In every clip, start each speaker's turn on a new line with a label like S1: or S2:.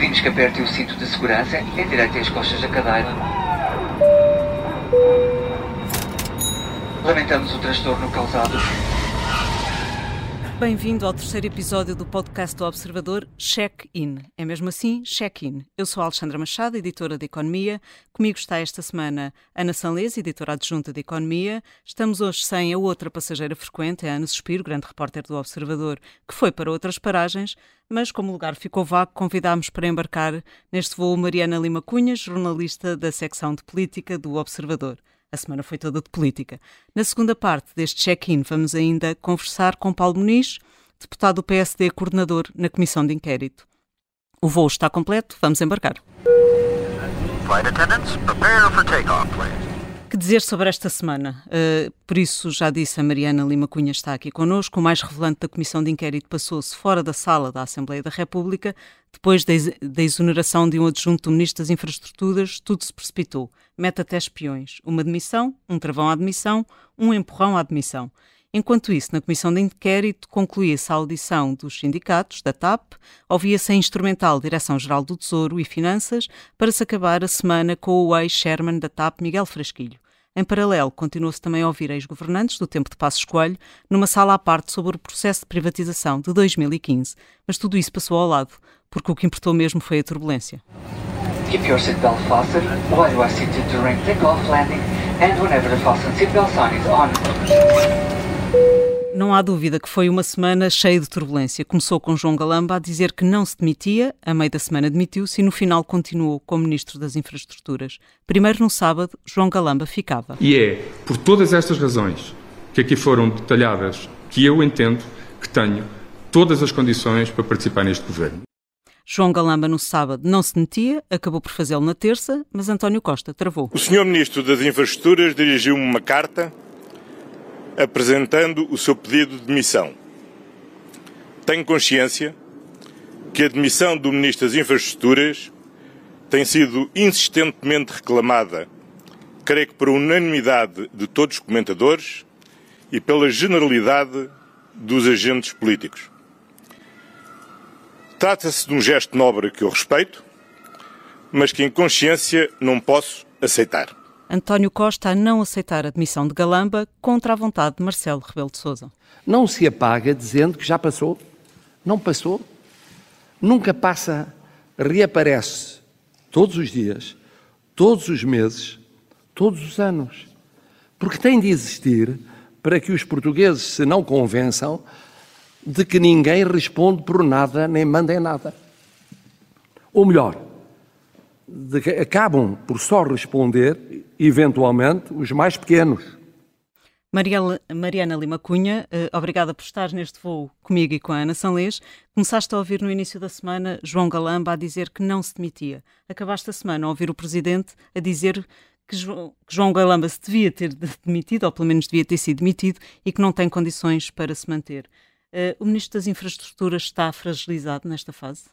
S1: Pedimos que aperte o cinto de segurança e endireite as costas da cadeira. Lamentamos o transtorno causado.
S2: Bem-vindo ao terceiro episódio do podcast do Observador Check-In. É mesmo assim, Check-In. Eu sou Alexandra Machado, editora de Economia. Comigo está esta semana Ana Sanlês, editora adjunta de Economia. Estamos hoje sem a outra passageira frequente, a Ana Suspiro, grande repórter do Observador, que foi para outras paragens, mas como o lugar ficou vago, convidámos para embarcar neste voo Mariana Lima Cunha, jornalista da secção de política do Observador. A semana foi toda de política. Na segunda parte deste check-in, vamos ainda conversar com Paulo Muniz, deputado do PSD, coordenador na Comissão de Inquérito. O voo está completo, vamos embarcar. Flight attendants, prepare for takeoff, please. Que dizer sobre esta semana? Uh, por isso, já disse, a Mariana Lima Cunha está aqui connosco. O mais revelante da Comissão de Inquérito passou-se fora da sala da Assembleia da República. Depois da exoneração de um adjunto do Ministro das Infraestruturas, tudo se precipitou. Mete até espiões. Uma demissão, um travão à admissão, um empurrão à admissão. Enquanto isso, na Comissão de Inquérito concluía-se a audição dos sindicatos, da TAP, ouvia-se a instrumental Direção-Geral do Tesouro e Finanças, para se acabar a semana com o ex-chairman da TAP, Miguel Frasquilho. Em paralelo, continuou-se também a ouvir ex-governantes do tempo de Passos Coelho, numa sala à parte sobre o processo de privatização de 2015. Mas tudo isso passou ao lado, porque o que importou mesmo foi a turbulência. Keep your seatbelt fastened while you are seated during takeoff, landing, and whenever the fasten seatbelt sign is on. Não há dúvida que foi uma semana cheia de turbulência. Começou com João Galamba a dizer que não se demitia, a meio da semana demitiu-se e no final continuou como Ministro das Infraestruturas. Primeiro no sábado, João Galamba ficava.
S3: E é por todas estas razões que aqui foram detalhadas que eu entendo que tenho todas as condições para participar neste governo.
S2: João Galamba no sábado não se demitia, acabou por fazê-lo na terça, mas António Costa travou.
S4: O senhor Ministro das Infraestruturas dirigiu-me uma carta apresentando o seu pedido de demissão. Tenho consciência que a demissão do Ministro das Infraestruturas tem sido insistentemente reclamada, creio que por unanimidade de todos os comentadores e pela generalidade dos agentes políticos. Trata-se de um gesto nobre que eu respeito, mas que em consciência não posso aceitar.
S2: António Costa a não aceitar a admissão de Galamba contra a vontade de Marcelo Rebelo de Sousa.
S5: Não se apaga dizendo que já passou. Não passou. Nunca passa, reaparece todos os dias, todos os meses, todos os anos. Porque tem de existir para que os portugueses se não convençam de que ninguém responde por nada nem manda em nada. Ou melhor, de que acabam por só responder, eventualmente, os mais pequenos.
S2: Mariana Lima Cunha, eh, obrigada por estar neste voo comigo e com a Ana Sanlês. Começaste a ouvir no início da semana João Galamba a dizer que não se demitia. Acabaste a semana a ouvir o Presidente a dizer que João Galamba se devia ter demitido, ou pelo menos devia ter sido demitido, e que não tem condições para se manter. Eh, o Ministro das Infraestruturas está fragilizado nesta fase?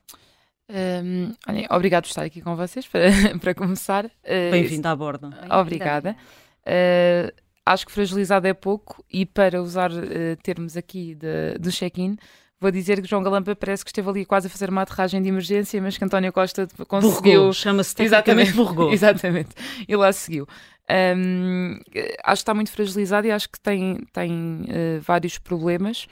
S6: Um, olha, obrigado por estar aqui com vocês para, para começar. Uh,
S2: Bem-vindo à borda.
S6: Obrigada. Uh, acho que fragilizado é pouco e para usar uh, termos aqui de, do check-in, vou dizer que João Galampa parece que esteve ali quase a fazer uma aterragem de emergência, mas que António Costa conseguiu.
S2: Chama-se tecnicamente burgou.
S6: Exatamente. E lá seguiu. Um, acho que está muito fragilizado e acho que tem, tem vários problemas.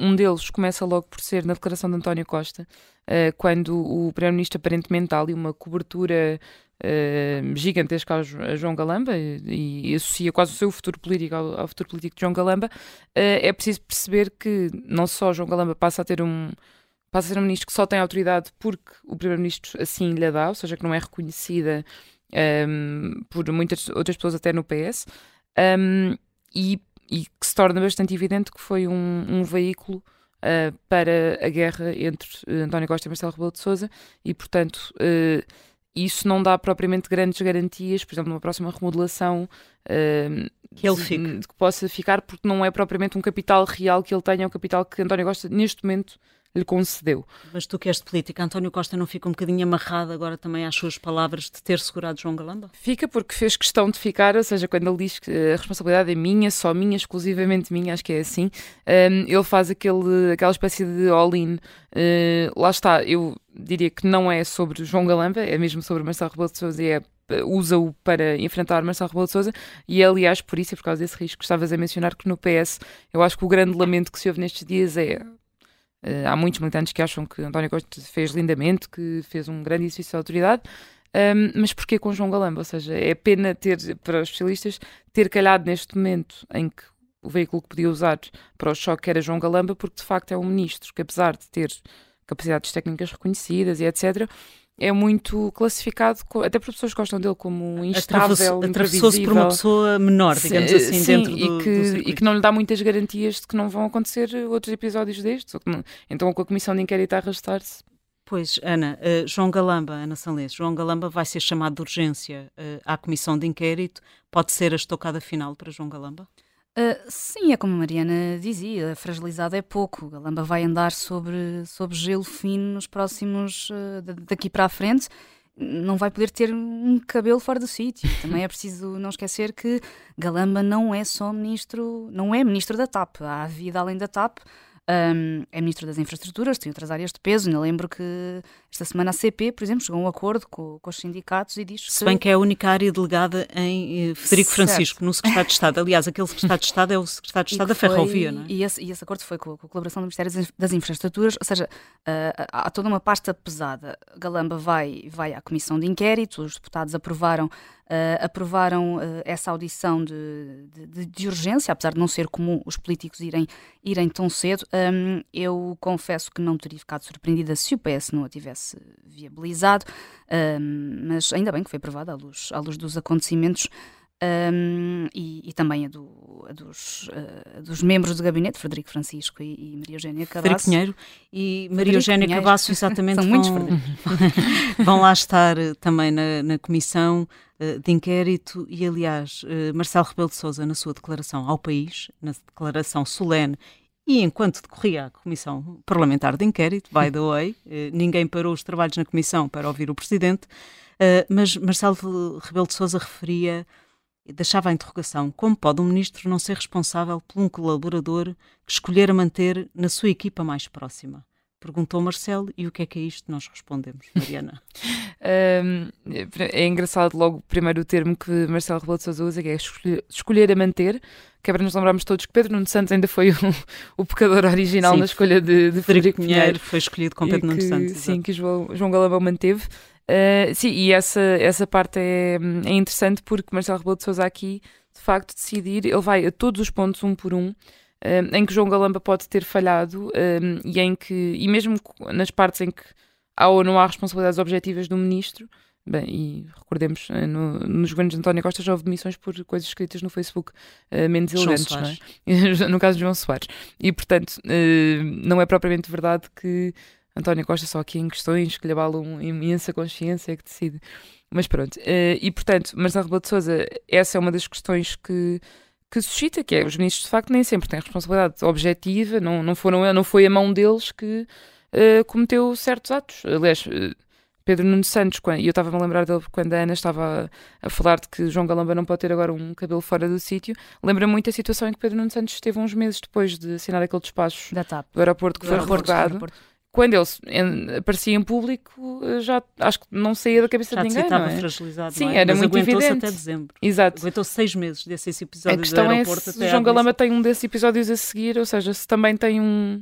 S6: Um, deles começa logo por ser na declaração de António Costa, uh, quando o Primeiro-Ministro aparentemente dá ali uma cobertura uh, gigantesca a João Galamba e, associa quase o seu futuro político ao, futuro político de João Galamba, uh, é preciso perceber que não só João Galamba passa a ter um passa a ser um ministro que só tem autoridade porque o Primeiro-Ministro assim lhe dá, ou seja, que não é reconhecida um, por muitas outras pessoas até no PS, um, e e que se torna bastante evidente que foi um, um veículo uh, para a guerra entre uh, António Costa e Marcelo Rebelo de Sousa e, portanto, uh, isso não dá propriamente grandes garantias, por exemplo, numa próxima remodelação
S2: que ele fique.
S6: que possa ficar, porque não é propriamente um capital real que ele tenha, é um capital que António Costa neste momento lhe concedeu.
S2: Mas tu que és de política, António Costa não fica um bocadinho amarrado agora também às suas palavras de ter segurado João Galamba?
S6: Fica porque fez questão de ficar, ou seja, quando ele diz que a responsabilidade é minha, só minha, exclusivamente minha, acho que é assim, um, ele faz aquele, aquela espécie de all-in. Uh, lá está, eu diria que não é sobre João Galamba, é mesmo sobre Marcelo Rebelo de Sousa e é usa-o para enfrentar Marcelo Rebelo de Sousa e é, aliás por isso e por causa desse risco estavas a mencionar que no PS eu acho que o grande lamento que se ouve nestes dias é há muitos militantes que acham que António Costa fez lindamente, que fez um grande exercício de autoridade um, mas porquê com João Galamba? Ou seja, é pena ter, para os especialistas, ter calhado neste momento em que o veículo que podia usar para o choque era João Galamba, porque de facto é um ministro que, apesar de ter capacidades técnicas reconhecidas e etc., é muito classificado, até por pessoas que gostam dele como instável,
S2: Atravessou-se por uma pessoa menor, digamos assim,
S6: sim,
S2: dentro
S6: do, e que, do e que não lhe dá muitas garantias de que não vão acontecer outros episódios destes. Então, com a comissão de inquérito a arrastar-se.
S2: Pois, Ana, uh, João Galamba, Ana Sanlês, João Galamba vai ser chamado de urgência uh, à comissão de inquérito. Pode ser a estocada final para João Galamba?
S7: Uh, sim, é como a Mariana dizia, fragilizado é pouco. Galamba vai andar sobre, sobre gelo fino nos próximos, uh, daqui para a frente. Não vai poder ter um cabelo fora do sítio. Também é preciso não esquecer que Galamba não é só ministro, não é ministro da TAP. Há vida além da TAP. Um, é ministro das Infraestruturas, tem outras áreas de peso. Eu lembro que esta semana a CP, por exemplo, chegou a um acordo com, com os sindicatos e diz
S2: Se bem que é a única área delegada em eh, Federico certo. Francisco, no Secretário de Estado. Aliás, aquele Secretário de Estado é o Secretário de Estado da Ferrovia, não é?
S7: E esse, e esse acordo foi com, com, a colaboração do Ministério das Infraestruturas, ou seja, uh, há toda uma pasta pesada. Galamba vai, vai à comissão de inquérito, os deputados aprovaram Uh, aprovaram uh, essa audição de, de, de, urgência, apesar de não ser comum os políticos irem, irem tão cedo. Um, eu confesso que não teria ficado surpreendida se o PS não a tivesse viabilizado, um, mas ainda bem que foi aprovada à luz, à luz dos acontecimentos. Um, e, e, também a, do, a dos, uh, dos, membros do gabinete, Frederico Francisco e, e Maria Eugénia Cabasso.
S2: Frederico Pinheiro e Maria Eugénia Cabasso, exatamente. São muitos vão, vão lá estar também na, na comissão uh, de inquérito e, aliás, uh, Marcelo Rebelo de Sousa, na sua declaração ao país, na declaração solene e enquanto decorria a Comissão Parlamentar de Inquérito, by the way, ninguém parou os trabalhos na Comissão para ouvir o Presidente, mas Marcelo Rebelo de Sousa referia deixava a interrogação: como pode um ministro não ser responsável por um colaborador que escolher a manter na sua equipa mais próxima? Perguntou Marcelo e o que é que é isto? Nós respondemos, Mariana.
S6: um, é engraçado logo primeiro o termo que Marcelo Rebelo de Sousa usa, que é escolher, escolher, a manter, que é para nos lembrarmos todos que Pedro Nuno Santos ainda foi o, o pecador original sim, na escolha de, de Frederico Pinheiro.
S2: foi escolhido com Pedro Nuno Santos.
S6: Sim, exato. que João, João Galambão manteve. Uh, sim, e essa, essa parte é, é interessante porque Marcelo Rebelo de Sousa aqui, de facto, decidir, ele vai a todos os pontos um por um, uh, em que João Galamba pode ter falhado uh, e em que, e mesmo nas partes em que há ou não há responsabilidades objetivas do ministro, Bem, e recordemos, no, nos governos de António Costa já houve demissões por coisas escritas no Facebook uh, menos elegantes, não é? no caso de João Soares. E, portanto, uh, não é propriamente verdade que António Costa só aqui em questões que lhe abalam imensa consciência que decide. Mas pronto, uh, e portanto, Marcelo Rebelo de Sousa, essa é uma das questões que, que suscita, que é, os ministros de facto nem sempre têm responsabilidade objetiva, não, não, foram, não foi a mão deles que uh, cometeu certos atos. Aliás, uh, Pedro Nuno Santos, e eu estava-me a lembrar dele quando a Ana estava a, a, falar de que João Galamba não pode ter agora um cabelo fora do sítio, lembra muito a situação em que Pedro Nuno Santos esteve uns meses depois de assinar aquele despacho do aeroporto que do foi revogado quando ele aparecia em público, já acho que não saía da cabeça
S2: já
S6: de ninguém.
S2: Já estava
S6: é?
S2: fragilizado.
S6: Sim,
S2: é?
S6: era
S2: Mas
S6: muito evidente.
S2: até dezembro.
S6: Exato.
S2: Aguentou seis meses desses episódios
S6: a questão
S2: do aeroporto
S6: é se João Galamba tem um desses episódios a seguir, ou seja, se também tem um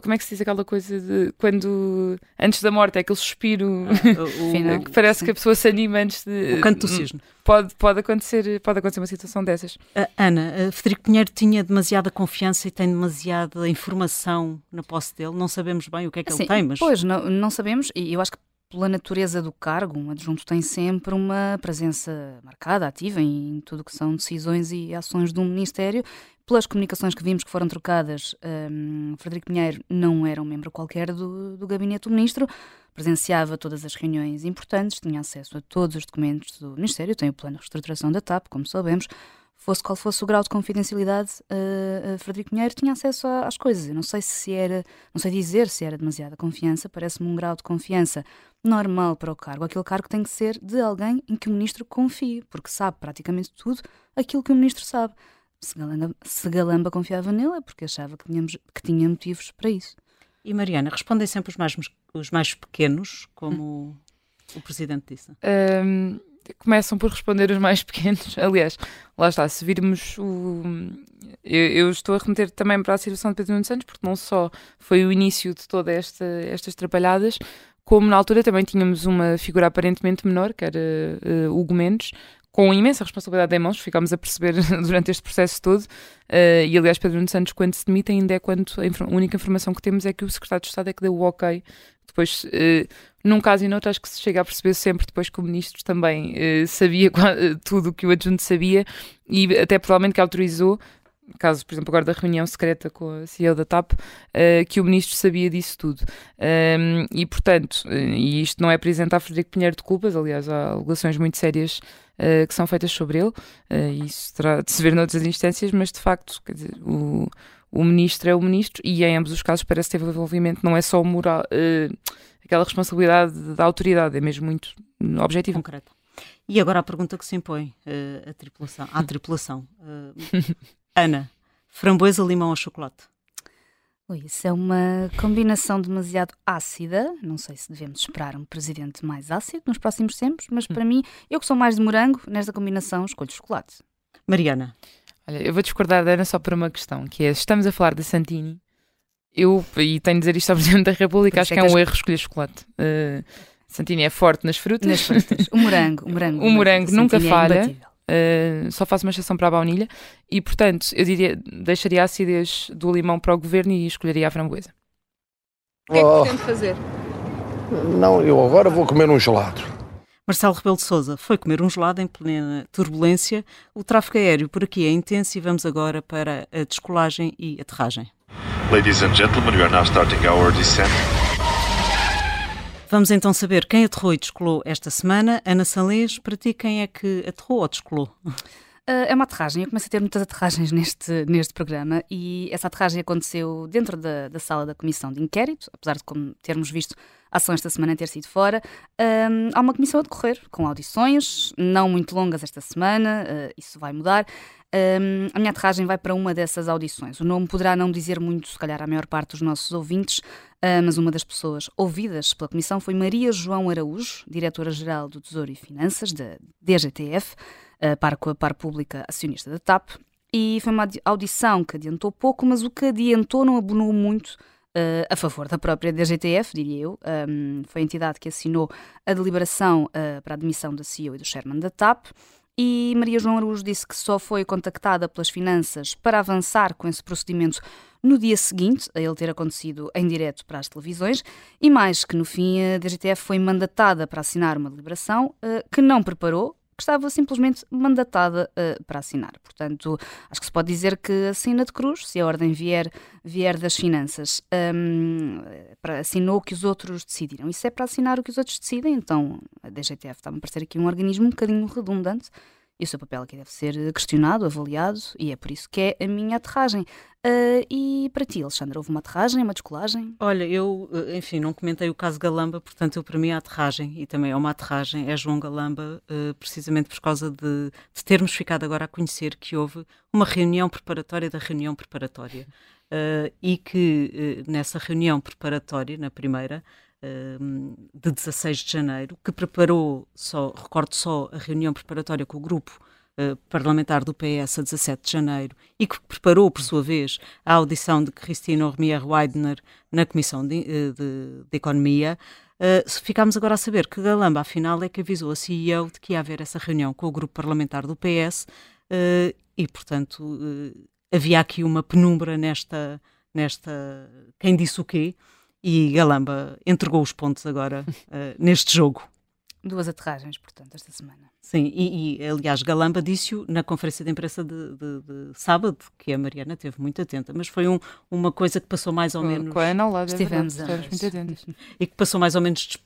S6: como é que se diz aquela coisa de quando antes da morte é aquele suspiro ah, o, que parece sim. que a pessoa se anima antes de
S2: o canto do cisne.
S6: Pode, pode acontecer pode acontecer uma situação dessas.
S2: Uh, Ana, uh, Federico Pinheiro tinha demasiada confiança e tem demasiada informação na posse dele. Não sabemos bem o que é que
S7: assim,
S2: ele tem mas
S7: pois não, não sabemos e eu acho que pela natureza do cargo, um adjunto tem sempre uma presença marcada, ativa em tudo que são decisões e ações um Ministério. Pelas comunicações que vimos que foram trocadas, um, Frederico Pinheiro não era um membro qualquer do, do gabinete do Ministro, presenciava todas as reuniões importantes, tinha acesso a todos os documentos do Ministério, tem o plano de reestruturação da TAP, como sabemos, fosse qual fosse o grau de confidencialidade, uh, uh, Frederico Pinheiro tinha acesso a, às coisas. Eu não sei se era, não sei dizer se era demasiada confiança, parece-me um grau de confiança normal para o cargo. Aquele cargo tem que ser de alguém em que o ministro confie, porque sabe praticamente tudo aquilo que o ministro sabe. Se Galamba, se Galamba confiava nele é porque achava que, tínhamos, que tinha motivos para isso.
S2: E Mariana, respondem sempre os mais, os mais pequenos, como hum. o Presidente disse?
S6: Um, começam por responder os mais pequenos. Aliás, lá está, se virmos o. Eu, eu, estou a remeter também para a situação de Pedro Nuno Santos, porque não só foi o início de todas esta, estas trabalhadas, como na altura também tínhamos uma figura aparentemente menor, que era uh, Hugo Mendes, com imensa responsabilidade em mãos, ficámos a perceber durante este processo todo. Uh, e aliás, Pedro Nuno Santos, quando se demite, ainda é quando a, única informação que temos é que o secretário de Estado é que deu o ok. Depois, uh, num caso e noutro, acho que se chega a perceber sempre depois que o ministro também uh, sabia tudo o que o adjunto sabia e até provavelmente que autorizou caso, por exemplo, agora da reunião secreta com a CEO da TAP, uh, que o ministro sabia disso tudo. Um, e, portanto, uh, e isto não é para isentar Frederico Pinheiro de culpas, aliás, há alegações muito sérias uh, que são feitas sobre ele, e isso terá de se ver noutras instâncias, mas de facto, dizer, o, o ministro é o ministro e em ambos os casos parece ter envolvimento, não é só moral, aquela responsabilidade da autoridade, é mesmo muito objetivo.
S2: Concreto. E agora a pergunta que se impõe uh, tripulação, à tripulação. Uh, Ana, framboesa, limão ou chocolate?
S7: Isso é uma combinação demasiado ácida. Não sei se devemos esperar um presidente mais ácido nos próximos tempos, mas para mim, eu que sou mais de morango, nesta combinação escolho chocolate.
S2: Mariana.
S6: Olha, eu vou discordar da Ana só por uma questão, que é, estamos a falar de Santini, eu, e tenho de dizer isto ao Presidente da República, acho é que é, um erro escolher chocolate. Uh, Santini é forte nas frutas.
S7: Nas frutas. O morango. O morango,
S6: o morango nunca é falha. É Uh, só faço uma exceção para a baunilha e, portanto, eu diria, deixaria a acidez do limão para o governo e escolheria a framboesa.
S8: O que é que pretende fazer? Não, eu agora vou comer um gelado.
S2: Marcelo Rebelo de Sousa foi comer um gelado em plena turbulência. O tráfego aéreo por aqui é intenso e vamos agora para a descolagem e aterragem. Ladies and gentlemen, we are now starting our descent. Vamos então saber quem aterrou e descolou esta semana. Ana Salês, para ti, quem é que aterrou ou descolou?
S7: Ah, é uma aterragem. Eu comecei a ter muitas aterragens neste, neste programa e essa aterragem aconteceu dentro da, da sala da comissão de inquérito, apesar de como termos visto a ação esta semana ter sido fora. Um, há uma comissão a decorrer com audições, não muito longas esta semana, uh, isso vai mudar. Um, a minha aterragem vai para uma dessas audições. O nome poderá não dizer muito, se calhar, à maior parte dos nossos ouvintes, uh, mas uma das pessoas ouvidas pela Comissão foi Maria João Araújo, Diretora-Geral do Tesouro e Finanças, da DGTF, uh, para com a par pública acionista da TAP. E foi uma audição que adiantou pouco, mas o que adiantou não abonou muito Uh, a favor da própria DGTF, diria eu. Um, foi a entidade que assinou a deliberação uh, para a admissão da CEO e do chairman da TAP. E Maria João Araújo disse que só foi contactada pelas finanças para avançar com esse procedimento no dia seguinte, a ele ter acontecido em direto para as televisões, e mais que no fim a DGTF foi mandatada para assinar uma deliberação uh, que não preparou, que estava simplesmente mandatada uh, para assinar. Portanto, acho que se pode dizer que assina de cruz, se a ordem vier, vier das finanças, um, para, assinou o que os outros decidiram. Isso é para assinar o que os outros decidem, então a DGTF está-me a parecer aqui um organismo um bocadinho redundante e o seu papel aqui deve ser questionado, avaliado, e é por isso que é a minha aterragem. Uh, e para ti, Alexandra, houve uma aterragem, uma descolagem?
S2: Olha, eu, eh, enfim, não comentei o caso Galamba, portanto, eu, para mim, a aterragem, e também é uma aterragem, é João Galamba, uh, precisamente por causa de, de, termos ficado agora a conhecer que houve uma reunião preparatória da reunião preparatória. Uh, e que nessa reunião preparatória, na primeira, de 16 de janeiro, que preparou, só, recordo só, a reunião preparatória com o grupo uh, parlamentar do PS a 17 de janeiro e que preparou, por sua vez, a audição de Cristina Ormier Weidner na Comissão de, eh, de, de Economia. Uh, ficámos agora a saber que Galamba, afinal, é que avisou a CEO de que ia haver essa reunião com o grupo parlamentar do PS uh, e, portanto, havia aqui uma penumbra nesta, nesta quem disse o quê e Galamba entregou os pontos agora uh, neste jogo.
S7: Duas aterragens, portanto, esta semana.
S2: Sim, e, e aliás, Galamba disse-o na conferência de imprensa de, de, de, sábado, que a Mariana teve muito atenta, mas foi um, uma coisa que passou mais ou menos.
S6: Com a Ana ao lado,
S7: estivemos,
S6: é muito atentos.
S2: E que passou mais ou menos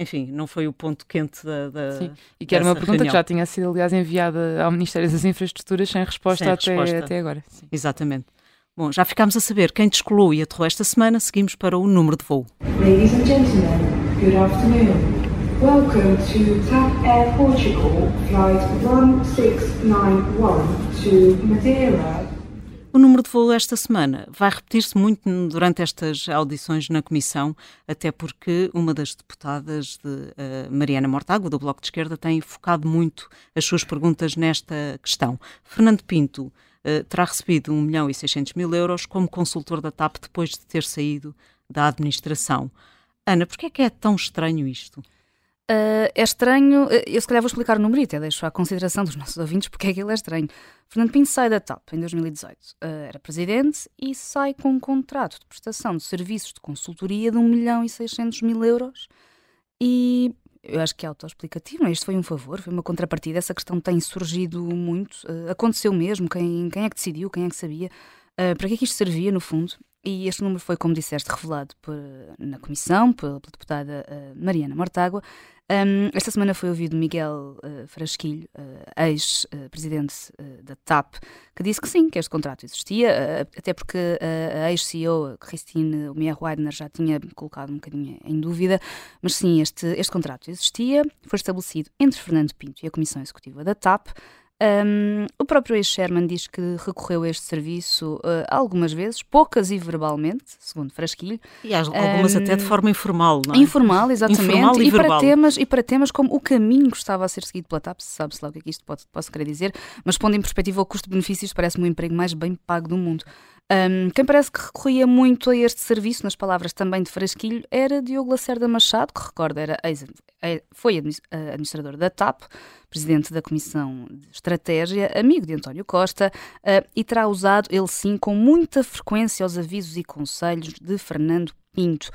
S2: enfim, não foi o ponto quente da. da
S6: Sim, e que era uma pergunta
S2: reunião.
S6: que já tinha sido, aliás, enviada ao Ministério das Infraestruturas sem resposta,
S2: Sem
S6: até,
S2: resposta.
S6: até agora. Sim.
S2: Exatamente. Bom, já ficámos a saber quem descolou e aterrou esta semana, seguimos para o número de voo.
S9: Ladies and gentlemen, good afternoon. Welcome to TAP Air Portugal, flight 1691 to Madeira.
S2: O número de voo esta semana vai repetir-se muito durante estas audições na Comissão, até porque uma das deputadas, de, eh, Mariana Mortágua, do Bloco de Esquerda, tem focado muito as suas perguntas nesta questão. Fernando Pinto terá recebido 1 milhão e 600 mil euros como consultor da TAP depois de ter saído da administração. Ana, porquê é que é tão estranho isto?
S7: Uh, é estranho, uh, eu se calhar vou explicar o número e até deixo à consideração dos nossos ouvintes porque é que ele é estranho. Fernando Pinto sai da TAP em 2018, uh, era presidente e sai com um contrato de prestação de serviços de consultoria de 1 milhão e 600 mil euros e eu acho que é autoexplicativo, é? Isto foi um favor, foi uma contrapartida, essa questão tem surgido muito, uh, aconteceu mesmo, quem, quem é que decidiu, quem é que sabia, uh, para que é que isto servia no fundo? E este número foi, como disseste, revelado por, na comissão pela, deputada uh, Mariana Mortágua. Um, esta semana foi ouvido Miguel uh, Frasquilho, uh, ex-presidente uh, da TAP, que disse que sim, que este contrato existia, até porque a ex-CEO, Christine Meyer-Weidner, já tinha colocado um bocadinho em dúvida, mas sim, este, este contrato existia, foi estabelecido entre Fernando Pinto e a Comissão Executiva da TAP. Um, o próprio ex-Sherman diz que recorreu a este serviço uh, algumas vezes, poucas e verbalmente, segundo Frasquilho.
S2: E algumas um, até de forma informal, não é?
S7: Informal, exatamente.
S2: Informal e,
S7: e para temas E para temas como o caminho que estava a ser seguido pela TAP, sabe-se lá o que é que isto pode, posso querer dizer, mas pondo em perspectiva o custo-benefícios, parece-me o emprego mais bem pago do mundo. Um, quem parece que recorria muito a este serviço, nas palavras também de Frasquilho, era Diogo Lacerda Machado, que recorda era ex, foi administrador da TAP, presidente da Comissão de Estratégia, amigo de António Costa, uh, e terá usado, ele sim, com muita frequência os avisos e conselhos de Fernando Pinto.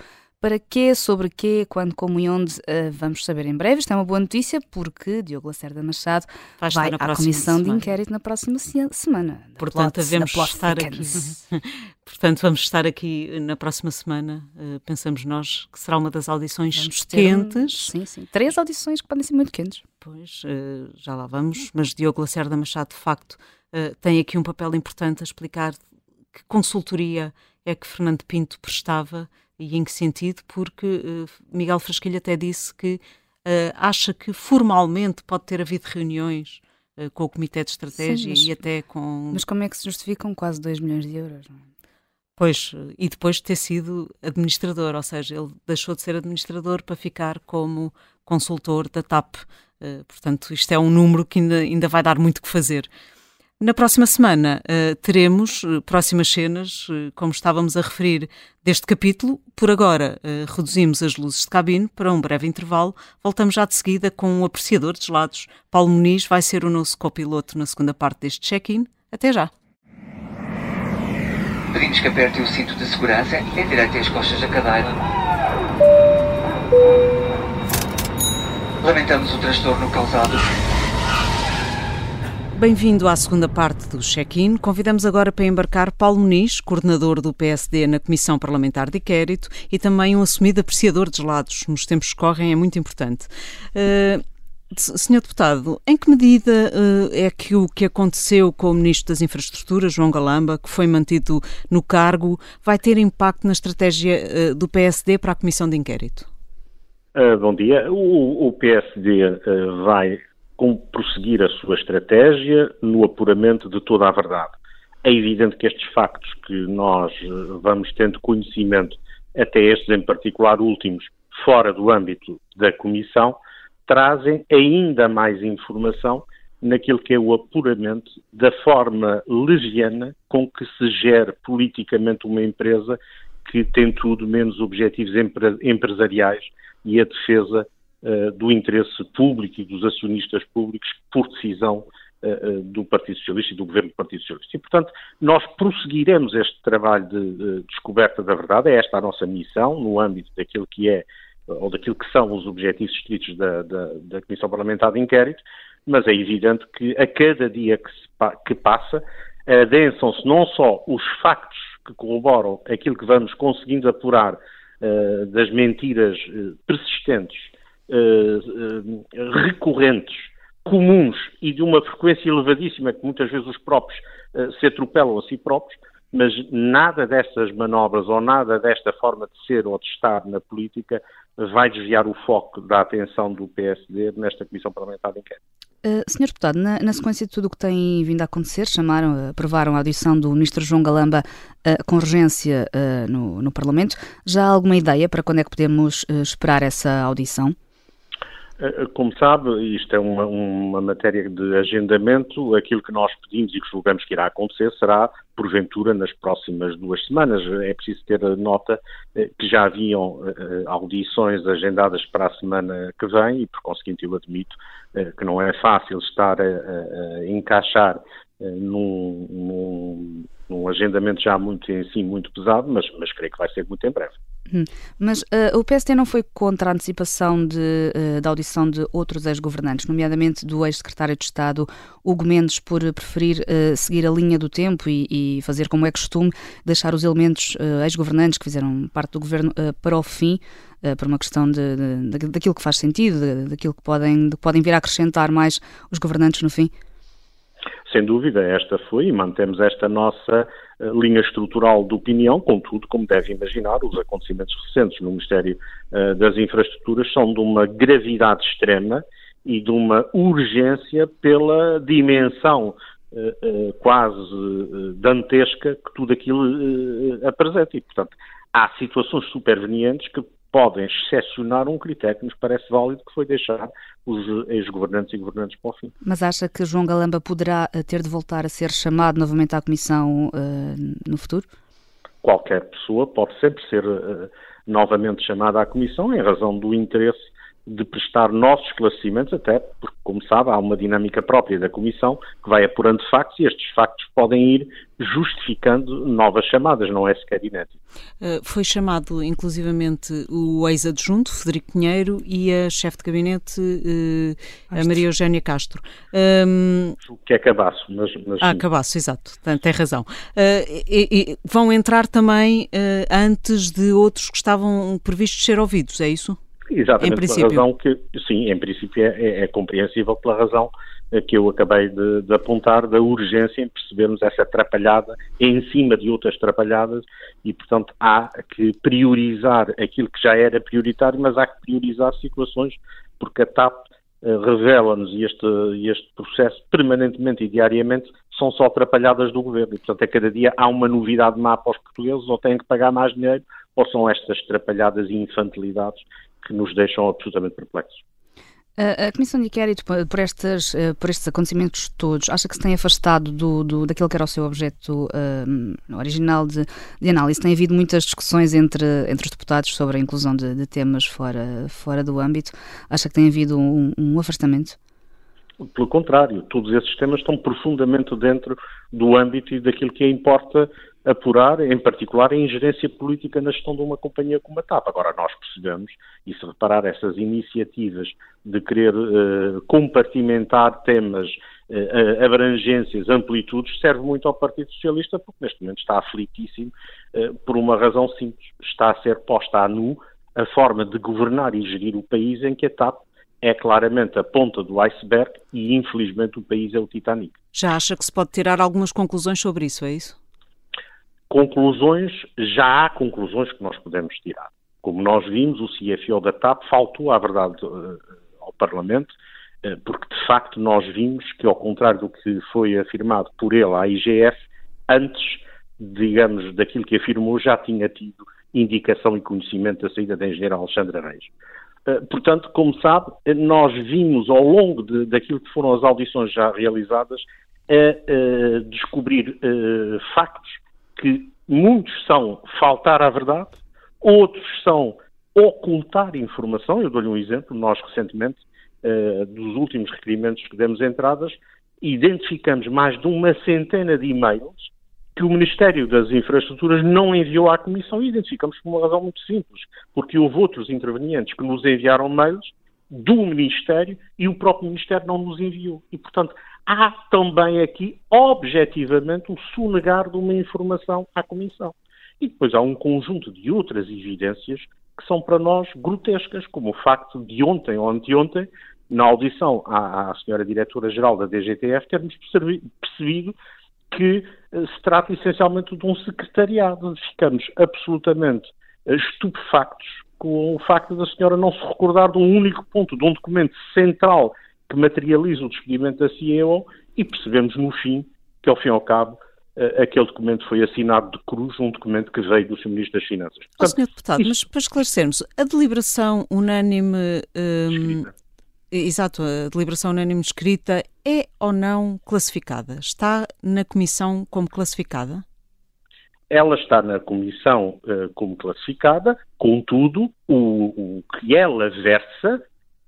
S7: Para quê, sobre quê, quando, como e onde, uh, vamos saber em breve. Isto é uma boa notícia porque Diogo Lacerda Machado vai, vai à comissão de inquérito na próxima se semana.
S2: Portanto,
S7: plot,
S2: devemos estar aqui. Portanto, vamos estar aqui na próxima semana. Uh, pensamos nós que será uma das audições
S7: vamos
S2: quentes.
S7: Sim, sim. Três audições que podem ser muito quentes.
S2: Pois, uh, já lá vamos. Mas Diogo Lacerda Machado, de facto, tem aqui um papel importante a explicar que consultoria é que Fernando Pinto prestava e em que sentido? Porque uh, Miguel Frasquilho até disse que uh, acha que formalmente pode ter havido reuniões uh, com o Comitê de Estratégia Sim, mas, e até com.
S7: Mas como é que se justificam quase 2 milhões de euros? Não é?
S2: Pois, e depois de ter sido administrador, ou seja, ele deixou de ser administrador para ficar como consultor da TAP. portanto, isto é um número que ainda, ainda vai dar muito que fazer. Na próxima semana uh, teremos uh, próximas cenas, uh, como estávamos a referir deste capítulo. Por agora, reduzimos as luzes de cabine para um breve intervalo. Voltamos já de seguida com um apreciador de gelados. Paulo Muniz vai ser o nosso copiloto na segunda parte deste check-in. Até já!
S1: Pedimos que aperte o cinto de segurança e endireite as costas da cadeira. Lamentamos o transtorno causado
S2: Bem-vindo à segunda parte do check-in. Convidamos agora para embarcar Paulo Muniz, coordenador do PSD na Comissão Parlamentar de Inquérito e também um assumido apreciador de gelados. Nos tempos que correm é muito importante. Uh, Senhor Deputado, em que medida uh, é que o que aconteceu com o Ministro das Infraestruturas, João Galamba, que foi mantido no cargo, vai ter impacto na estratégia uh, do PSD para a Comissão de Inquérito?
S10: Bom dia. O, o PSD vai como prosseguir a sua estratégia no apuramento de toda a verdade. É evidente que estes factos que nós eh, vamos tendo conhecimento, até estes em particular últimos, fora do âmbito da Comissão, trazem ainda mais informação naquilo que é o apuramento da forma legiana com que se gera politicamente uma empresa que tem tudo menos objetivos empresariais e a defesa do interesse público e dos acionistas públicos por decisão uh, do Partido Socialista e do Governo do Partido Socialista. E, portanto, nós prosseguiremos este trabalho de, de descoberta da verdade, é esta a nossa missão, no âmbito daquilo que é, ou daquilo que são os objetivos estritos da, da, da Comissão Parlamentar de Inquérito, mas é evidente que a cada dia que, se, que passa, adensam-se não só os factos que corroboram aquilo que vamos conseguindo apurar uh, das mentiras uh, persistentes recorrentes, comuns e de uma frequência elevadíssima que muitas vezes os próprios se atropelam a si próprios, mas nada dessas manobras ou nada desta forma de ser ou de estar na política vai desviar o foco da atenção do PSD nesta Comissão Parlamentar de Inquérito.
S7: Uh, Senhor Deputado, na, na, sequência de tudo o que tem vindo a acontecer, chamaram, aprovaram a audição do Ministro João Galamba uh, com urgência uh, no, no, Parlamento. Já há alguma ideia para quando é que podemos esperar essa audição?
S10: Como sabe, isto é uma, uma, matéria de agendamento. Aquilo que nós pedimos e que julgamos que irá acontecer será, porventura, nas próximas duas semanas. É preciso ter nota que já haviam audições agendadas para a semana que vem e, por conseguinte, eu admito que não é fácil estar a, a, a encaixar num, num, num, agendamento já muito em si muito pesado, mas, mas creio que vai ser muito em breve.
S7: Hum. Mas uh, o PST não foi contra a antecipação de, uh, da audição de outros ex-governantes, nomeadamente do ex-secretário de Estado Hugo Mendes, por preferir uh, seguir a linha do tempo e, e, fazer como é costume, deixar os elementos ex-governantes que fizeram parte do governo para o fim, por uma questão de, de, daquilo que faz sentido, daquilo que podem, que podem vir a acrescentar mais os governantes no fim?
S10: Sem dúvida, esta foi e mantemos esta nossa uh, linha estrutural de opinião, contudo, como deve imaginar, os acontecimentos recentes no Ministério uh, das Infraestruturas são de uma gravidade extrema e de uma urgência pela dimensão uh, quase dantesca que tudo aquilo apresenta. E, portanto, há situações supervenientes que podem excepcionar um critério que nos parece válido, que foi deixar os ex-governantes e governantes para o fim.
S7: Mas acha que João Galamba poderá eh, ter de voltar a ser chamado novamente à Comissão uh, no futuro?
S10: Qualquer pessoa pode sempre ser uh, novamente chamada à Comissão em razão do interesse de prestar nossos esclarecimentos, até porque, como sabe, há uma dinâmica própria da Comissão que vai apurando factos e estes factos podem ir justificando novas chamadas, não é sequer inédito.
S2: Uh, foi chamado, inclusivamente, o ex-adjunto, Federico Pinheiro, e a chefe de gabinete, uh, a Maria Eugénia Castro.
S10: Um... Que é Cabaço, mas... mas
S2: ah, Cabaço, exato, tem, tem razão. Uh, e, e vão entrar também antes de outros que estavam previstos ser ouvidos, é isso?
S10: Exatamente, pela razão que, sim, em princípio é, é, é compreensível pela razão eh, que eu acabei de, de, apontar da urgência em percebermos essa atrapalhada em cima de outras atrapalhadas e, portanto, há que priorizar aquilo que já era prioritário, mas há que priorizar situações porque a TAP uh, revela-nos e este, este processo permanentemente e diariamente são só atrapalhadas do governo. E, portanto, a cada dia há uma novidade má para os portugueses ou têm que pagar mais dinheiro ou são estas atrapalhadas e infantilidades que nos deixam absolutamente perplexos.
S7: A, Comissão de Inquérito, por, estas, eh, por estes acontecimentos todos, acha que se tem afastado do, do, daquilo que era o seu objeto uh, original de, de, análise? Tem havido muitas discussões entre, entre os deputados sobre a inclusão de, de temas fora, fora do âmbito. Acha que tem havido um, um afastamento?
S10: Pelo contrário, todos esses temas estão profundamente dentro do âmbito e daquilo que importa apurar, em particular, a ingerência política na gestão de uma companhia como a TAP. Agora, nós percebemos, e se reparar essas iniciativas de querer uh, compartimentar temas, uh, abrangências, amplitudes, serve muito ao Partido Socialista, porque neste momento está aflitíssimo uh, por uma razão simples. Está a ser posta a nu a forma de governar e gerir o país em que a TAP é claramente a ponta do iceberg e, infelizmente, o país é o Titanic.
S2: Já acha que se pode tirar algumas conclusões sobre isso, é isso?
S10: Conclusões, já há conclusões que nós podemos tirar. Como nós vimos, o CFO da TAP faltou, à verdade, eh, ao Parlamento, eh, porque de facto nós vimos que, ao contrário do que foi afirmado por ele à IGF, antes, digamos, daquilo que afirmou, já tinha tido indicação e conhecimento da saída da engenheira Alexandra Reis. Eh, portanto, como sabe, nós vimos ao longo de, daquilo que foram as audições já realizadas a, a descobrir factos que muitos são faltar à verdade, outros são ocultar informação. Eu dou-lhe um exemplo. Nós, recentemente, uh, dos últimos requerimentos que demos entradas, identificamos mais de uma centena de e-mails que o Ministério das Infraestruturas não enviou à Comissão e identificamos por uma razão muito simples, porque houve outros intervenientes que nos enviaram mails do Ministério e o próprio Ministério não nos enviou. E, portanto, há também aqui, objetivamente, o sonegar de uma informação à Comissão. E depois há um conjunto de outras evidências que são para nós grotescas, como o facto de ontem ou anteontem, na audição à, à senhora diretora-geral da DGTF, termos percebido que uh, se trata essencialmente de um secretariado. Ficamos absolutamente uh, estupefactos com o facto da senhora não se recordar de um único ponto, de um documento central que materializa o despedimento da CEO e percebemos no fim que, ao fim e ao cabo, uh, aquele documento foi assinado de cruz, um documento que veio do Sr. Ministro das Finanças.
S2: Portanto, oh, Sr. Deputado, isto... mas para esclarecermos, a deliberação unânime um, Exato, a deliberação unânime escrita é ou não classificada? Está na Comissão como classificada?
S10: Ela está na Comissão uh, como classificada, contudo, o, o que ela versa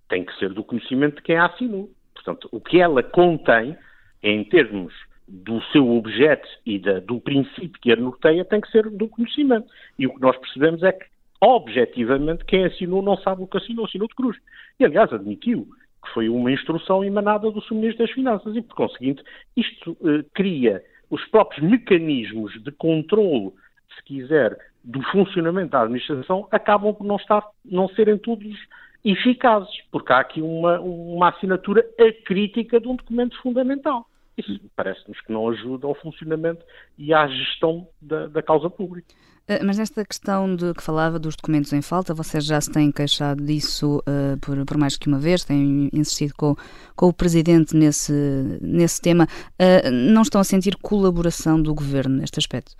S10: tem que ser do conhecimento de quem a assinou. Portanto, o que ela contém, em termos do seu objeto e da, do princípio que a norteia, tem que ser do conhecimento. E o que nós percebemos é que objetivamente, quem assinou não sabe o que assinou, assinou de cruz. E, aliás, admitiu que foi uma instrução emanada do Sr. Ministro das Finanças e, por conseguinte, isto eh, cria os próprios mecanismos de controle, se quiser, do funcionamento da administração, acabam por não, estar, não serem todos eficazes, porque há aqui uma, uma assinatura acrítica de um documento fundamental. Isso parece-nos que não ajuda ao funcionamento e à gestão da, da causa pública.
S7: Eh, mas nesta questão de que falava dos documentos em falta, vocês já se têm queixado disso uh, por, por, mais que uma vez, têm insistido com, com o Presidente nesse, nesse tema. Uh, não estão a sentir colaboração do Governo neste aspecto?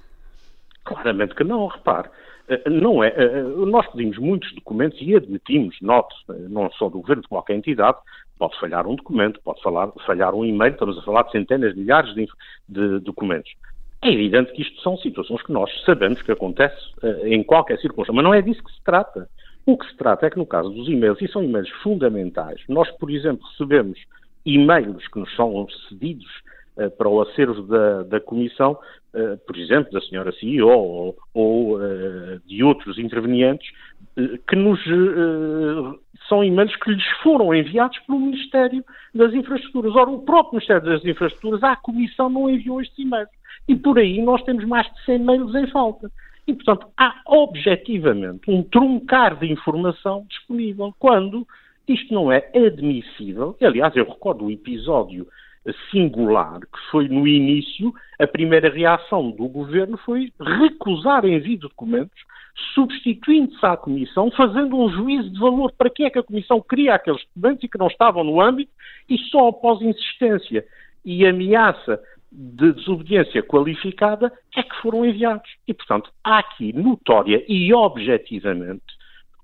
S10: Claramente que não, repare. Não é, nós pedimos muitos documentos e admitimos, note, não só do Governo, de qualquer entidade, pode falhar um documento, pode falar, falhar um e-mail, estamos a falar de centenas, milhares de, de documentos. É evidente que isto são situações que nós sabemos que acontece em qualquer circunstância, mas não é disso que se trata. O que se trata é que no caso dos e-mails, e são e-mails fundamentais, nós, por exemplo, recebemos e-mails que nos são cedidos para o acervo da, da Comissão, uh, por exemplo, da senhora CEO ou, ou de outros intervenientes, que nos são e-mails que lhes foram enviados pelo Ministério das Infraestruturas. Ora, o próprio Ministério das Infraestruturas à Comissão não enviou estes e-mails. E por aí nós temos mais de 100 mails em falta. E, portanto, há objetivamente um truncar de informação disponível quando isto não é admissível. Aliás, eu recordo o episódio singular que foi no início, a primeira reação do governo foi recusar envio de documentos, substituindo-se à Comissão, fazendo um juízo de valor para quem é que a Comissão queria aqueles documentos e que não estavam no âmbito, e só após insistência e ameaça de desobediência qualificada é que foram enviados. E, portanto, há aqui notória e objetivamente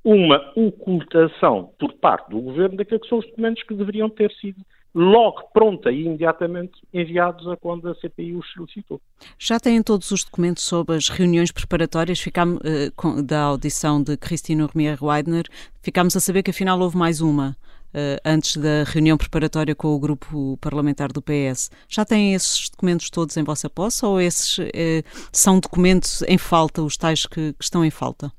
S10: uma ocultação por parte do governo daqueles que são os documentos que deveriam ter sido logo pronta e imediatamente enviados a quando a CPI os solicitou.
S2: Já têm todos os documentos sobre as reuniões preparatórias ficamos, uh, da audição de Cristina Romier Weidner. Ficámos a saber que afinal houve mais uma. Uh, antes da reunião preparatória com o grupo parlamentar do PS. Já têm esses documentos todos em vossa posse ou esses uh, são documentos em falta, os tais que, que estão em falta?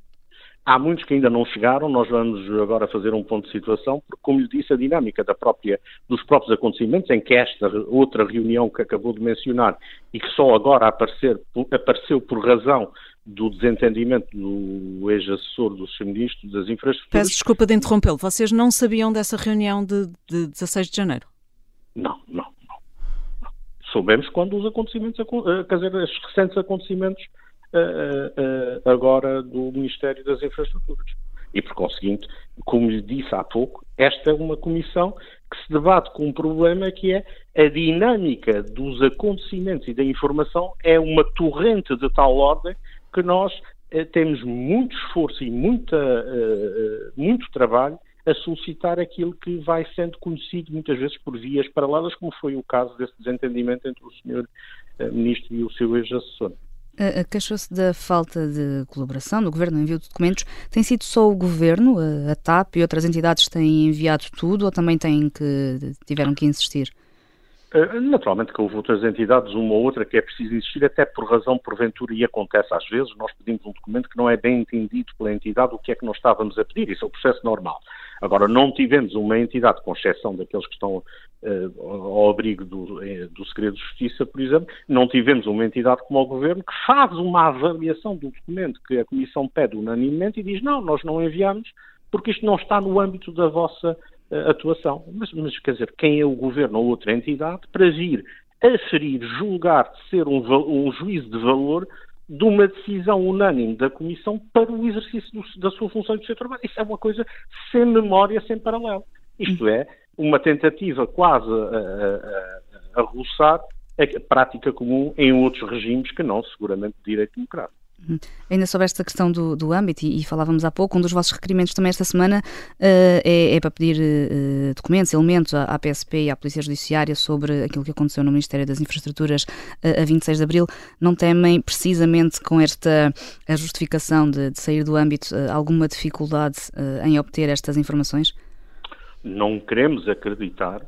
S10: Há muitos que ainda não chegaram, nós vamos agora fazer um ponto de situação, porque, como lhe disse, a dinâmica da própria, dos próprios acontecimentos, em que esta outra reunião que acabou de mencionar e que só agora aparecer, apareceu por razão do desentendimento do ex-assessor do Sr. Ministro das Infraestruturas.
S2: Peço desculpa de interrompê-lo, vocês não sabiam dessa reunião de, de 16 de janeiro?
S10: Não, não, não. Soubemos quando os acontecimentos, quer dizer, os recentes acontecimentos uh, uh, agora do Ministério das Infraestruturas. E, por conseguinte, como lhe disse há pouco, esta é uma comissão que se debate com um problema que é a dinâmica dos acontecimentos e da informação é uma torrente de tal ordem que nós eh, temos muito esforço e muita, eh, muito trabalho a solicitar aquilo que vai sendo conhecido muitas vezes por vias paralelas, como foi o caso desse desentendimento entre o Sr. Ministro e o seu ex-assessor.
S7: Queixou-se da falta de colaboração do Governo no envio de documentos. Tem sido só o Governo, a TAP e outras entidades têm enviado tudo ou também têm que, tiveram que insistir?
S10: Eh, naturalmente que houve outras entidades, uma ou outra, que é preciso insistir, até por razão, porventura, e acontece às vezes, nós pedimos um documento que não é bem entendido pela entidade o que é que nós estávamos a pedir, isso é o processo normal. Agora, não tivemos uma entidade, com exceção daqueles que estão ao abrigo do, do segredo de justiça, por exemplo, não tivemos uma entidade como o Governo que faz uma avaliação do documento que a Comissão pede unanimemente e diz não, nós não enviamos porque isto não está no âmbito da vossa uh, atuação. Mas, mas, quer dizer, quem é o Governo ou outra entidade para vir aferir, julgar, ser um, um juízo de valor de uma decisão unânime da Comissão para o exercício do, da sua função de seu trabalho. Isso é uma coisa sem memória, sem paralelo. Isto é, uma tentativa quase a, a, a, roçar a prática comum em outros regimes que não, seguramente, de direito democrático.
S7: Uhum. Ainda sobre esta questão do, do âmbito, e, e, falávamos há pouco, um dos vossos requerimentos também esta semana uh, é, é, para pedir uh, documentos, elementos à, à, PSP e à Polícia Judiciária sobre aquilo que aconteceu no Ministério das Infraestruturas uh, a 26 de Abril. Não temem, precisamente com esta justificação de, de sair do âmbito, alguma dificuldade em obter estas informações?
S10: Não queremos acreditar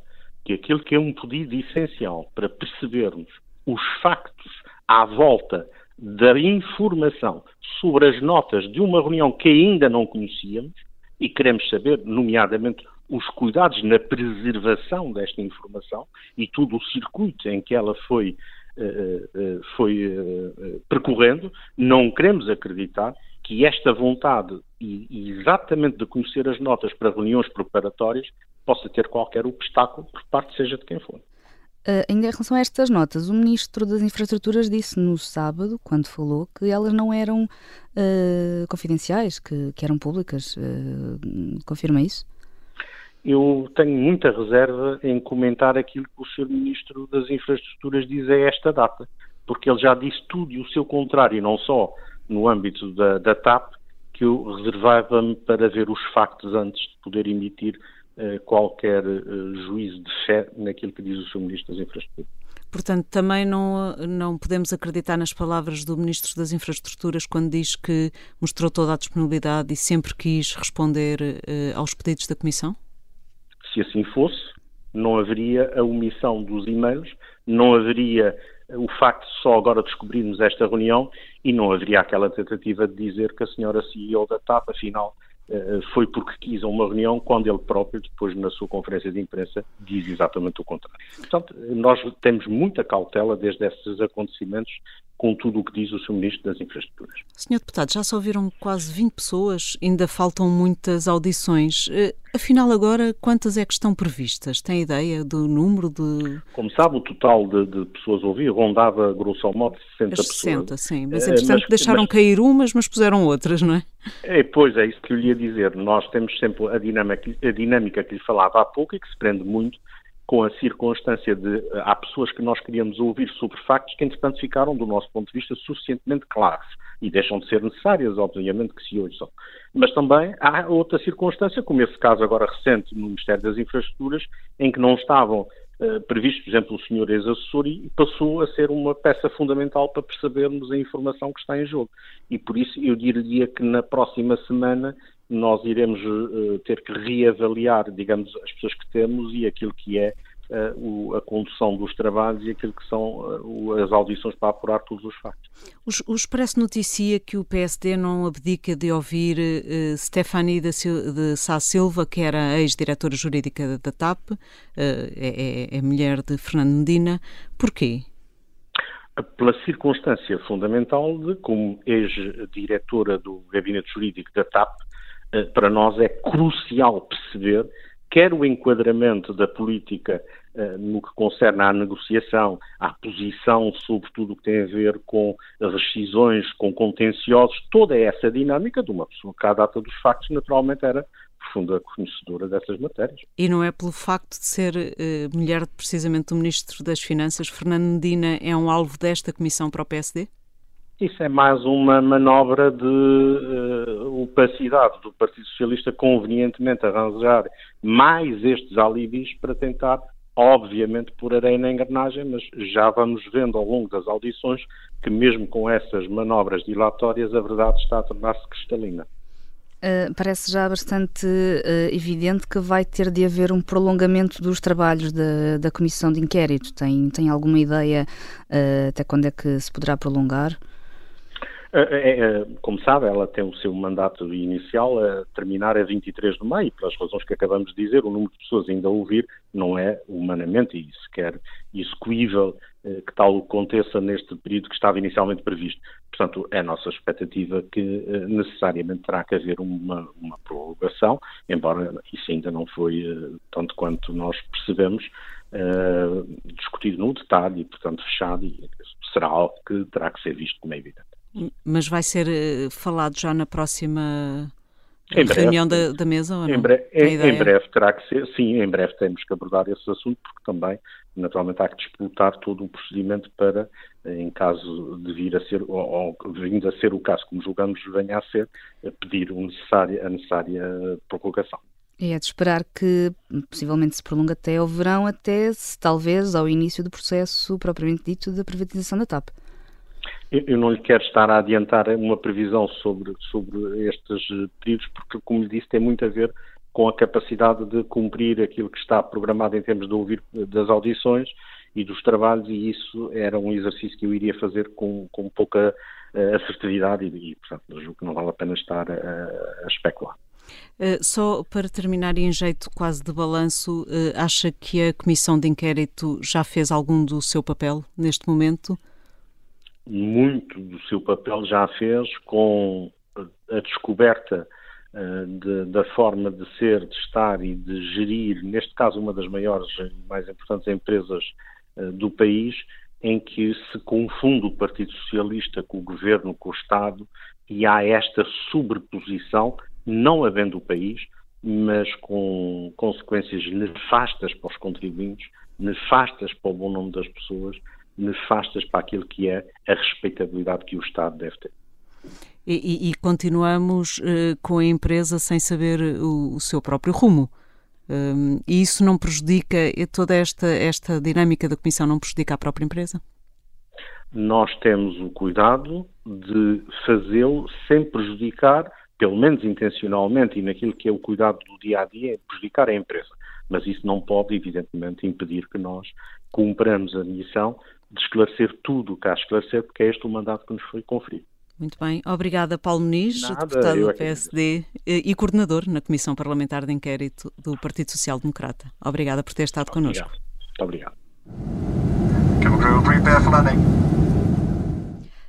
S10: que aquilo que é um pedido essencial para percebermos os factos à volta da informação sobre as notas de uma reunião que ainda não conhecíamos e queremos saber, nomeadamente, os cuidados na preservação desta informação e todo o circuito em que ela foi, uh, uh, foi uh, percorrendo, não queremos acreditar que esta vontade e, e exatamente de conhecer as notas para reuniões preparatórias possa ter qualquer obstáculo por parte seja de quem for.
S7: Uh, ainda em relação a estas notas, o Ministro das Infraestruturas disse no sábado, quando falou, que elas não eram uh, confidenciais, que, que, eram públicas. Uh, confirma isso?
S10: Eu tenho muita reserva em comentar aquilo que o Sr. Ministro das Infraestruturas diz a esta data, porque ele já disse tudo e o seu contrário, não só no âmbito da, da TAP, que eu reservava-me para ver os factos antes de poder emitir eh, qualquer eh, juízo de fé naquilo que diz o Sr. Ministro das Infraestruturas.
S2: Portanto, também não, não podemos acreditar nas palavras do Ministro das Infraestruturas quando diz que mostrou toda a disponibilidade e sempre quis responder uh, aos pedidos da Comissão?
S10: Se assim fosse, não haveria a omissão dos e-mails, não haveria o facto de só agora descobrirmos esta reunião e não haveria aquela tentativa de dizer que a senhora CEO da TAP, afinal, eh, foi porque quis uma reunião, quando ele próprio, depois na sua conferência de imprensa, diz exatamente o contrário. Portanto, nós temos muita cautela desde esses acontecimentos com tudo o que diz o Sr. Ministro das Infraestruturas.
S2: Senhor Deputado, já se ouviram quase 20 pessoas, ainda faltam muitas audições. Eh, afinal, agora, quantas é que estão previstas? Tem ideia do número de...
S10: Como sabe, o total de, de pessoas a ouvir rondava, grosso modo, 60
S2: As 60, pessoas. sim. Mas, eh, entretanto, mas, deixaram mas, cair umas, mas puseram outras, não é?
S10: é? Pois, é isso que eu lhe ia dizer. Nós temos sempre a dinâmica, a dinâmica que lhe falava há pouco e que se prende muito com a circunstância de eh, há pessoas que nós queríamos ouvir sobre factos que, entretanto, ficaram, do nosso ponto de vista, suficientemente claros e deixam de ser necessárias, obviamente, que se ouçam. Mas também há outra circunstância, como esse caso agora recente no Ministério das Infraestruturas, em que não estavam uh, previstos, por exemplo, o senhor ex-assessor e passou a ser uma peça fundamental para percebermos a informação que está em jogo. E por isso eu diria que na próxima semana nós iremos uh, ter que reavaliar, digamos, as pessoas que temos e aquilo que é uh, o, a condução dos trabalhos e aquilo que são uh, as audições para apurar todos os factos.
S2: O, o Expresso noticia que o PSD não abdica de ouvir Stefani de, de Sá Silva, que era ex-diretora jurídica da TAP, é, é, é mulher de Fernando Medina. Porquê?
S10: pela circunstância fundamental de, como ex-diretora do Gabinete Jurídico da TAP, eh, para nós é crucial perceber quer o enquadramento da política uh, no que concerne à negociação, à posição sobre tudo o que tem a ver com rescisões, com contenciosos, toda essa dinâmica de uma pessoa que, à data dos factos, naturalmente era profunda conhecedora dessas matérias.
S2: E não é pelo facto de ser uh, mulher precisamente do Ministro das Finanças, Fernando Medina é um alvo desta comissão para o PSD?
S10: Isso é mais uma manobra de uh, opacidade do Partido Socialista convenientemente arranjar mais estes alibis para tentar, obviamente, pôr areia na engrenagem, mas já vamos vendo ao longo das audições que mesmo com essas manobras dilatórias a verdade está a tornar-se cristalina.
S7: Uh, parece já bastante uh, evidente que vai ter de haver um prolongamento dos trabalhos da, da Comissão de Inquérito. Tem, tem alguma ideia até quando é que se poderá prolongar?
S10: É, é, como sabe, ela tem o seu mandato inicial a terminar a 23 de maio, pelas razões que acabamos de dizer, o número de pessoas ainda a ouvir não é humanamente e sequer execuível eh, que tal aconteça neste período que estava inicialmente previsto. Portanto, é a nossa expectativa que eh, necessariamente terá que haver uma, uma prorrogação, embora isso ainda não foi, eh, tanto quanto nós percebemos, discutido no detalhe e, portanto, fechado, e será algo que terá que ser visto como é evidente.
S2: Mas vai ser falado já na próxima em reunião breve, da, da, mesa ou não?
S10: Em, bre em, em, breve terá que ser, sim, em breve temos que abordar esse assunto, porque também, naturalmente, há que disputar todo o procedimento para, em caso de vir a ser, ou, ou vindo a ser o caso, como julgamos venha a ser, pedir o necessário, a necessária prorrogação.
S7: E é de esperar que possivelmente se prolongue até ao verão, até talvez ao início do processo propriamente dito da privatização da TAP.
S10: Eu não lhe quero estar a adiantar uma previsão sobre, sobre estes períodos, porque, como lhe disse, tem muito a ver com a capacidade de cumprir aquilo que está programado em termos de ouvir das audições e dos trabalhos, e isso era um exercício que eu iria fazer com, com pouca uh, assertividade e, e, portanto, julgo que não vale a pena estar a, a especular.
S2: Uh, só para terminar, em jeito quase de balanço, uh, acha que a Comissão de Inquérito já fez algum do seu papel neste momento?
S10: Muito do seu papel já fez com a descoberta uh, de, da forma de ser, de estar e de gerir, neste caso, uma das maiores e mais importantes empresas uh, do país, em que se confunde o Partido Socialista com o governo, com o Estado, e há esta sobreposição, não havendo o país, mas com consequências nefastas para os contribuintes, nefastas para o bom nome das pessoas nefastas para aquilo que é a respeitabilidade que o Estado deve ter.
S2: E, e, continuamos uh, com a empresa sem saber o, o seu próprio rumo. Um, e isso não prejudica, toda esta, esta dinâmica da Comissão não prejudica a própria empresa?
S10: Nós temos o cuidado de fazê-lo sem prejudicar, pelo menos intencionalmente, e naquilo que é o cuidado do dia a dia, prejudicar a empresa. Mas isso não pode, evidentemente, impedir que nós cumpramos a missão de esclarecer tudo o que há a esclarecer, porque é este o mandato que nos foi conferido.
S2: Muito bem. Obrigada, Paulo Muniz, Nada, deputado do PSD eh, e coordenador na Comissão Parlamentar de Inquérito do Partido Social Democrata. Obrigada por ter estado
S10: obrigado.
S2: connosco.
S10: Muito obrigado.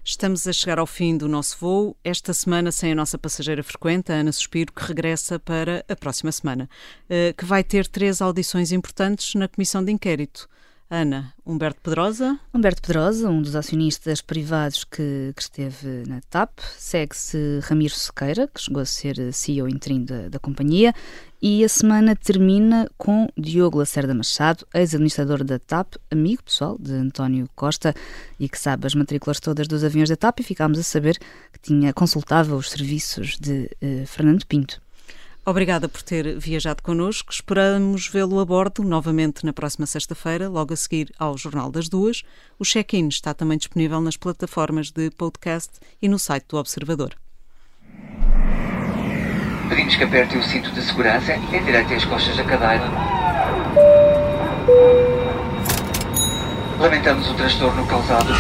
S2: Estamos a chegar ao fim do nosso voo, esta semana sem a nossa passageira frequente, a Ana Suspiro, que regressa para a próxima semana, eh, que vai ter três audições importantes na Comissão de Inquérito. Ana, Humberto Pedrosa.
S7: Humberto Pedrosa, um dos acionistas privados que, que esteve na TAP. Segue-se Ramiro Sequeira, que chegou a ser CEO interino da, da companhia. E a semana termina com Diogo Lacerda Machado, ex-administrador da TAP, amigo pessoal de António Costa e que sabe as matrículas todas dos aviões da TAP. E ficámos a saber que tinha consultava os serviços de uh, Fernando Pinto.
S2: Obrigada por ter viajado connosco. Esperamos vê-lo a bordo novamente na próxima sexta-feira, logo a seguir ao Jornal das Duas. O check-in está também disponível nas plataformas de podcast e no site do Observador.
S1: Pedimos que aperte o cinto de segurança, endireite as costas da cadeira. Lamentamos o transtorno causado